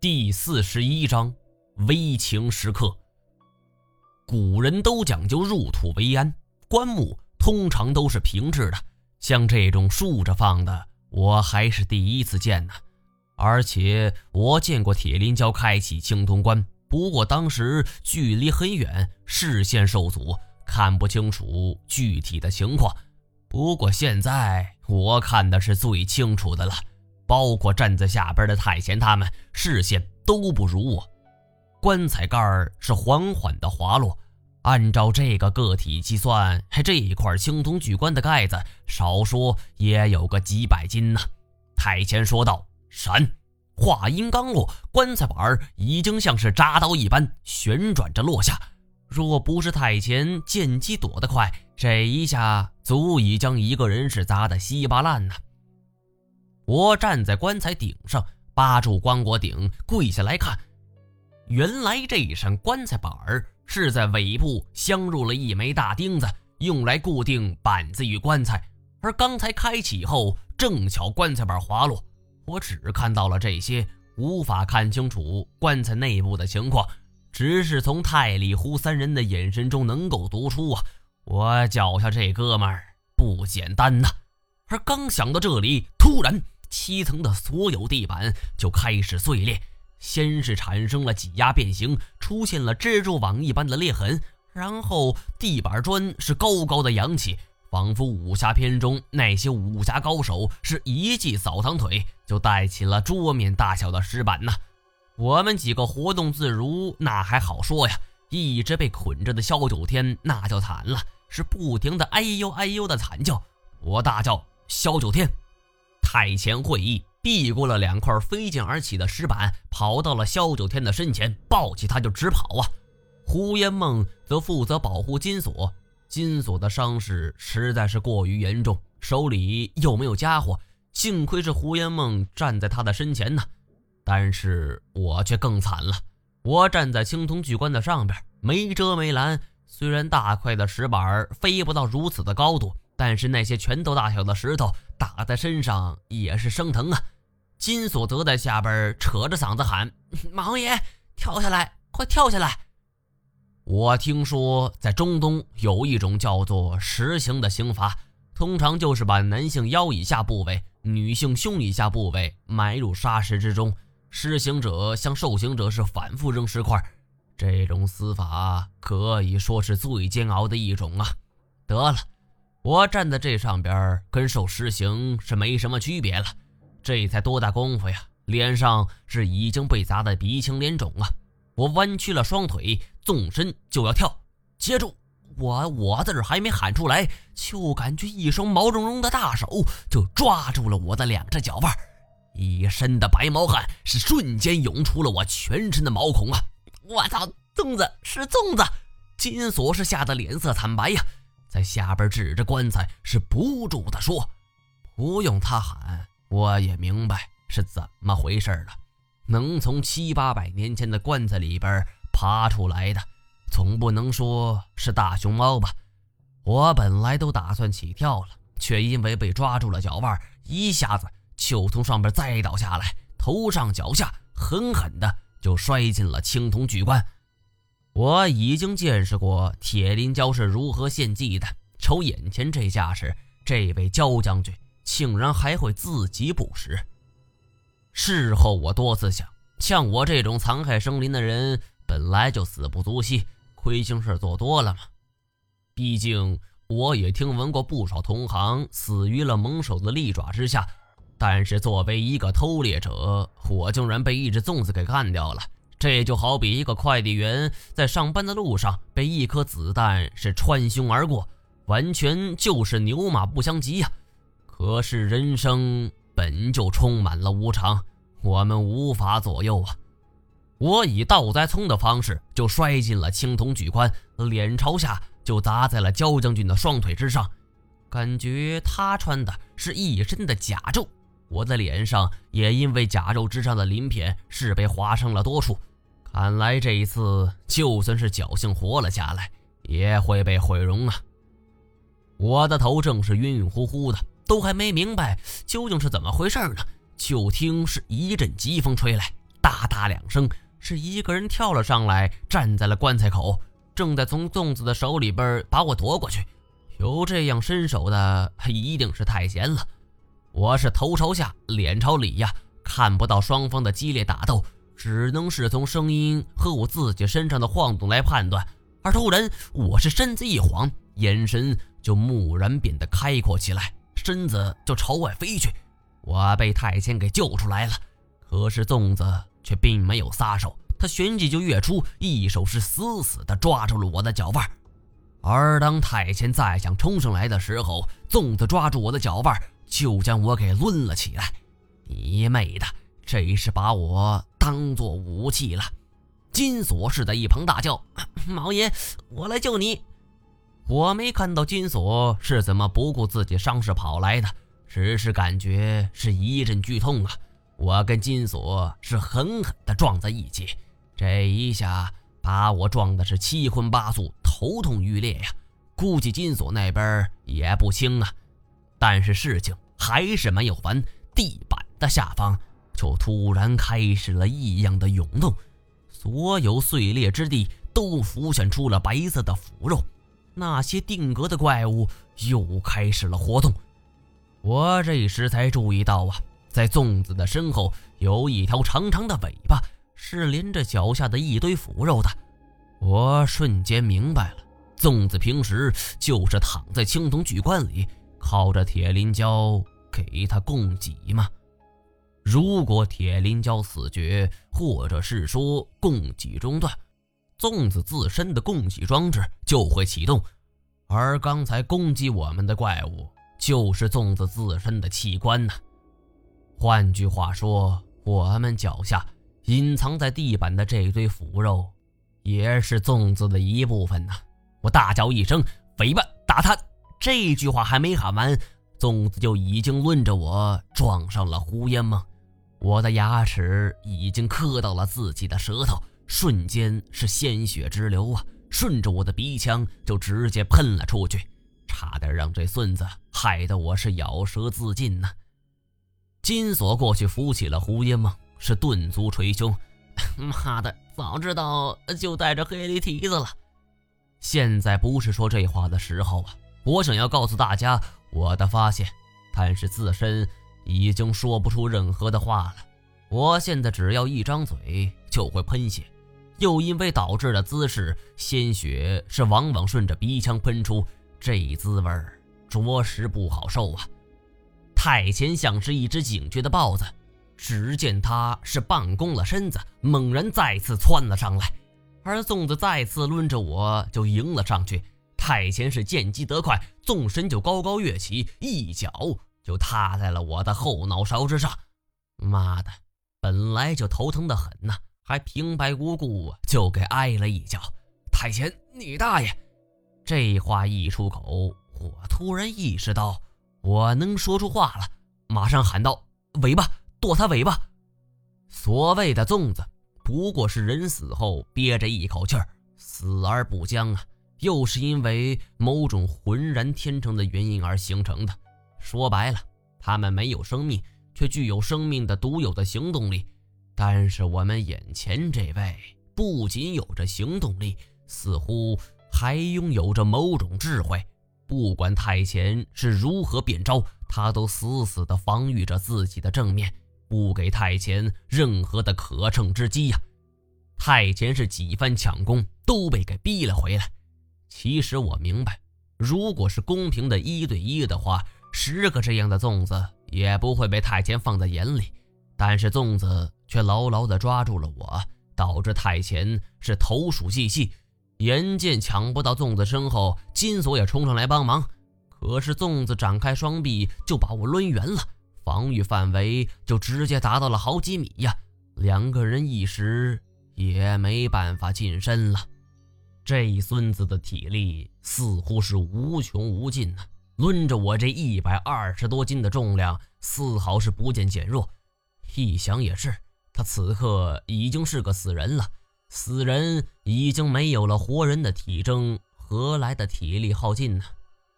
第四十一章危情时刻。古人都讲究入土为安，棺木通常都是平置的，像这种竖着放的，我还是第一次见呢。而且我见过铁林礁开启青铜棺，不过当时距离很远，视线受阻，看不清楚具体的情况。不过现在我看的是最清楚的了。包括站在下边的太前，他们视线都不如我。棺材盖儿是缓缓的滑落，按照这个个体计算，这一块青铜巨棺的盖子少说也有个几百斤呢。太前说道：“闪！”话音刚落，棺材板已经像是扎刀一般旋转着落下。若不是太前见机躲得快，这一下足以将一个人是砸得稀巴烂呢。我站在棺材顶上，扒住棺椁顶，跪下来看。原来这扇棺材板儿是在尾部镶入了一枚大钉子，用来固定板子与棺材。而刚才开启后，正巧棺材板滑落，我只看到了这些，无法看清楚棺材内部的情况。只是从太里胡三人的眼神中能够读出啊，我脚下这哥们儿不简单呐。而刚想到这里，突然。七层的所有地板就开始碎裂，先是产生了挤压变形，出现了蜘蛛网一般的裂痕，然后地板砖是高高的扬起，仿佛武侠片中那些武侠高手是一记扫堂腿就带起了桌面大小的石板呐。我们几个活动自如，那还好说呀。一直被捆着的萧九天那就惨了，是不停的哎呦哎呦的惨叫。我大叫：“萧九天！”太前会议，避过了两块飞溅而起的石板，跑到了萧九天的身前，抱起他就直跑啊！胡延梦则负责保护金锁，金锁的伤势实在是过于严重，手里又没有家伙，幸亏是胡延梦站在他的身前呢。但是我却更惨了，我站在青铜巨棺的上边，没遮没拦，虽然大块的石板飞不到如此的高度。但是那些拳头大小的石头打在身上也是生疼啊！金锁则在下边扯着嗓子喊：“王爷，跳下来，快跳下来！”我听说在中东有一种叫做石刑的刑罚，通常就是把男性腰以下部位、女性胸以下部位埋入沙石之中，施行者向受刑者是反复扔石块。这种死法可以说是最煎熬的一种啊！得了。我站在这上边，跟受实刑是没什么区别了。这才多大功夫呀，脸上是已经被砸得鼻青脸肿啊！我弯曲了双腿，纵身就要跳。接住！我我字儿还没喊出来，就感觉一双毛茸茸的大手就抓住了我的两只脚腕，一身的白毛汗是瞬间涌出了我全身的毛孔啊！我操，粽子是粽子！金锁是吓得脸色惨白呀。在下边指着棺材，是不住的说：“不用他喊，我也明白是怎么回事了。能从七八百年前的棺材里边爬出来的，总不能说是大熊猫吧？我本来都打算起跳了，却因为被抓住了脚腕，一下子就从上边栽倒下来，头上脚下狠狠的就摔进了青铜巨棺。”我已经见识过铁林蛟是如何献祭的，瞅眼前这架势，这位焦将军竟然还会自己捕食。事后我多次想，像我这种残害生灵的人，本来就死不足惜，亏心事做多了嘛。毕竟我也听闻过不少同行死于了猛兽的利爪之下，但是作为一个偷猎者，我竟然被一只粽子给干掉了。这就好比一个快递员在上班的路上被一颗子弹是穿胸而过，完全就是牛马不相及呀。可是人生本就充满了无常，我们无法左右啊。我以倒栽葱的方式就摔进了青铜巨棺，脸朝下就砸在了焦将军的双腿之上，感觉他穿的是一身的甲胄，我的脸上也因为甲胄之上的鳞片是被划伤了多处。看来这一次，就算是侥幸活了下来，也会被毁容啊！我的头正是晕晕乎乎的，都还没明白究竟是怎么回事呢，就听是一阵疾风吹来，哒哒两声，是一个人跳了上来，站在了棺材口，正在从粽子的手里边把我夺过去。有这样身手的，一定是太闲了。我是头朝下，脸朝里呀，看不到双方的激烈打斗，只能是从声音和我自己身上的晃动来判断。而突然，我是身子一晃，眼神就蓦然变得开阔起来，身子就朝外飞去。我被太监给救出来了，可是粽子却并没有撒手，他旋即就跃出，一手是死死地抓住了我的脚腕。而当太监再想冲上来的时候，粽子抓住我的脚腕，就将我给抡了起来。你妹的，这是把我当做武器了！金锁是在一旁大叫：“ 毛爷，我来救你！”我没看到金锁是怎么不顾自己伤势跑来的，只是感觉是一阵剧痛啊！我跟金锁是狠狠地撞在一起，这一下把我撞的是七荤八素。头痛欲裂呀，估计金锁那边也不轻啊。但是事情还是没有完，地板的下方就突然开始了异样的涌动，所有碎裂之地都浮现出了白色的腐肉，那些定格的怪物又开始了活动。我这时才注意到啊，在粽子的身后有一条长长的尾巴，是连着脚下的一堆腐肉的。我瞬间明白了，粽子平时就是躺在青铜巨棺里，靠着铁林蛟给他供给吗？如果铁林蛟死绝，或者是说供给中断，粽子自身的供给装置就会启动，而刚才攻击我们的怪物就是粽子自身的器官呢。换句话说，我们脚下隐藏在地板的这堆腐肉。也是粽子的一部分呐！我大叫一声：“诽谤，打他！”这句话还没喊完，粽子就已经抡着我撞上了胡烟梦。我的牙齿已经磕到了自己的舌头，瞬间是鲜血直流啊！顺着我的鼻腔就直接喷了出去，差点让这孙子害得我是咬舌自尽呢。金锁过去扶起了胡烟梦，是顿足捶胸。妈的，早知道就带着黑驴蹄子了。现在不是说这话的时候啊！我想要告诉大家我的发现，但是自身已经说不出任何的话了。我现在只要一张嘴就会喷血，又因为导致的姿势，鲜血是往往顺着鼻腔喷出，这滋味着实不好受啊！太前像是一只警觉的豹子。只见他是半弓了身子，猛然再次窜了上来，而粽子再次抡着我就迎了上去。太前是见机得快，纵身就高高跃起，一脚就踏在了我的后脑勺之上。妈的，本来就头疼的很呐，还平白无故就给挨了一脚。太监，你大爷！这话一出口，我突然意识到我能说出话了，马上喊道：“尾巴！”剁他尾巴！所谓的粽子，不过是人死后憋着一口气儿，死而不僵啊！又是因为某种浑然天成的原因而形成的。说白了，他们没有生命，却具有生命的独有的行动力。但是我们眼前这位，不仅有着行动力，似乎还拥有着某种智慧。不管太前是如何变招，他都死死地防御着自己的正面。不给太前任何的可乘之机呀！太前是几番抢攻都被给逼了回来。其实我明白，如果是公平的一对一的话，十个这样的粽子也不会被太前放在眼里。但是粽子却牢牢地抓住了我，导致太前是投鼠忌器。眼见抢不到粽子身后，金锁也冲上来帮忙，可是粽子展开双臂就把我抡圆了。防御范围就直接达到了好几米呀！两个人一时也没办法近身了。这孙子的体力似乎是无穷无尽呐，抡着我这一百二十多斤的重量，丝毫是不见减弱。一想也是，他此刻已经是个死人了，死人已经没有了活人的体征，何来的体力耗尽呢？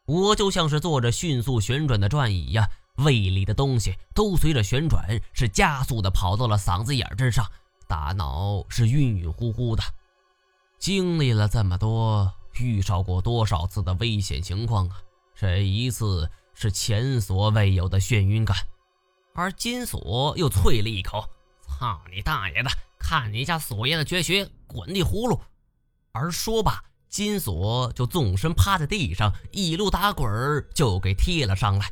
我就像是坐着迅速旋转的转椅呀！胃里的东西都随着旋转，是加速的跑到了嗓子眼之上。大脑是晕晕乎乎的。经历了这么多，遇上过多少次的危险情况啊！这一次是前所未有的眩晕感。而金锁又啐了一口：“操你大爷的！看你家锁爷的绝学，滚地葫芦！”而说罢，金锁就纵身趴在地上，一路打滚就给踢了上来。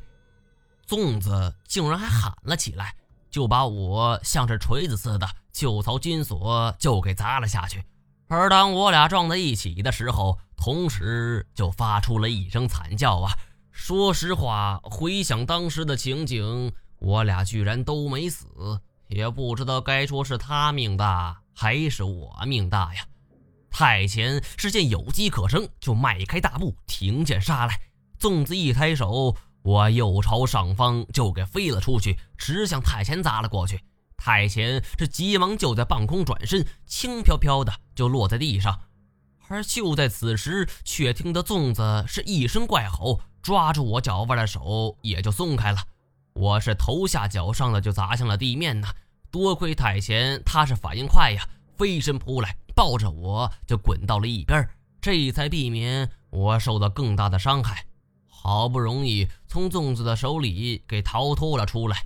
粽子竟然还喊了起来，就把我像是锤子似的就朝金锁就给砸了下去。而当我俩撞在一起的时候，同时就发出了一声惨叫啊！说实话，回想当时的情景，我俩居然都没死，也不知道该说是他命大还是我命大呀！太前是见有机可乘，就迈开大步挺剑杀来。粽子一抬手，我又朝上方就给飞了出去，直向太前砸了过去。太前是急忙就在半空转身，轻飘飘的就落在地上。而就在此时，却听得粽子是一声怪吼，抓住我脚腕的手也就松开了。我是头下脚上的就砸向了地面呢。多亏太前他是反应快呀，飞身扑来，抱着我就滚到了一边，这才避免我受到更大的伤害。好不容易从粽子的手里给逃脱了出来。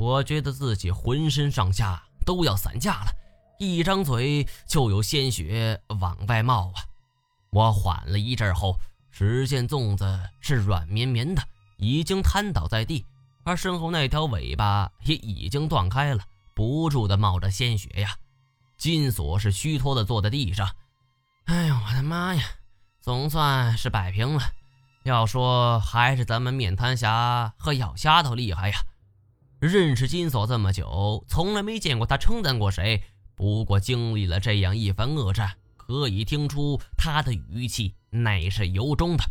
我觉得自己浑身上下都要散架了，一张嘴就有鲜血往外冒啊！我缓了一阵后，只见粽子是软绵绵的，已经瘫倒在地，而身后那条尾巴也已经断开了，不住的冒着鲜血呀。金锁是虚脱的坐在地上，哎呦我的妈呀，总算是摆平了。要说还是咱们面瘫侠和咬丫头厉害呀。认识金锁这么久，从来没见过他称赞过谁。不过经历了这样一番恶战，可以听出他的语气乃是由衷的。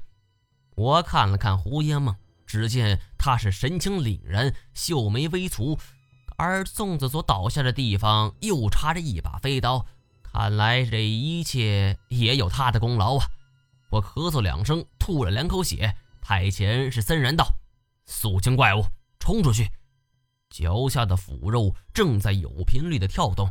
我看了看胡烟梦，只见他是神情凛然，秀眉微蹙，而粽子所倒下的地方又插着一把飞刀，看来这一切也有他的功劳啊！我咳嗽两声，吐了两口血。太前是森然道：“肃清怪物，冲出去！”脚下的腐肉正在有频率的跳动，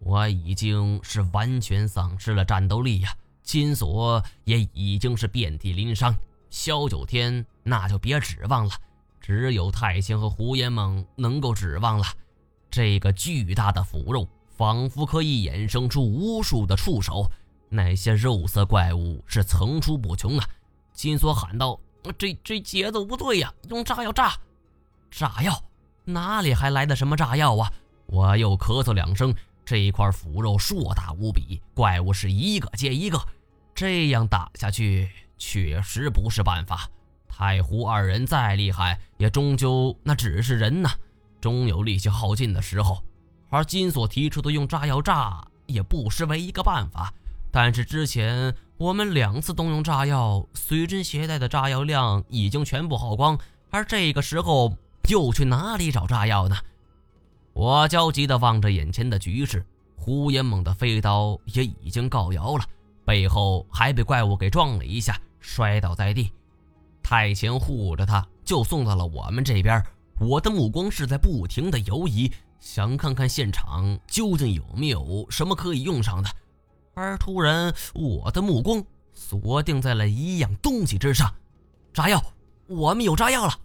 我已经是完全丧失了战斗力呀！金锁也已经是遍体鳞伤，萧九天那就别指望了，只有太清和胡延梦能够指望了。这个巨大的腐肉仿佛可以衍生出无数的触手，那些肉色怪物是层出不穷啊！金锁喊道：“这这节奏不对呀，用炸药炸，炸药！”哪里还来的什么炸药啊！我又咳嗽两声。这一块腐肉硕大无比，怪物是一个接一个，这样打下去确实不是办法。太湖二人再厉害，也终究那只是人呐，终有力气耗尽的时候。而金锁提出的用炸药炸，也不失为一个办法。但是之前我们两次动用炸药，随身携带的炸药量已经全部耗光，而这个时候。又去哪里找炸药呢？我焦急地望着眼前的局势，胡延猛的飞刀也已经告摇了，背后还被怪物给撞了一下，摔倒在地。太前护着他，就送到了我们这边。我的目光是在不停地游移，想看看现场究竟有没有什么可以用上的。而突然，我的目光锁定在了一样东西之上，炸药！我们有炸药了！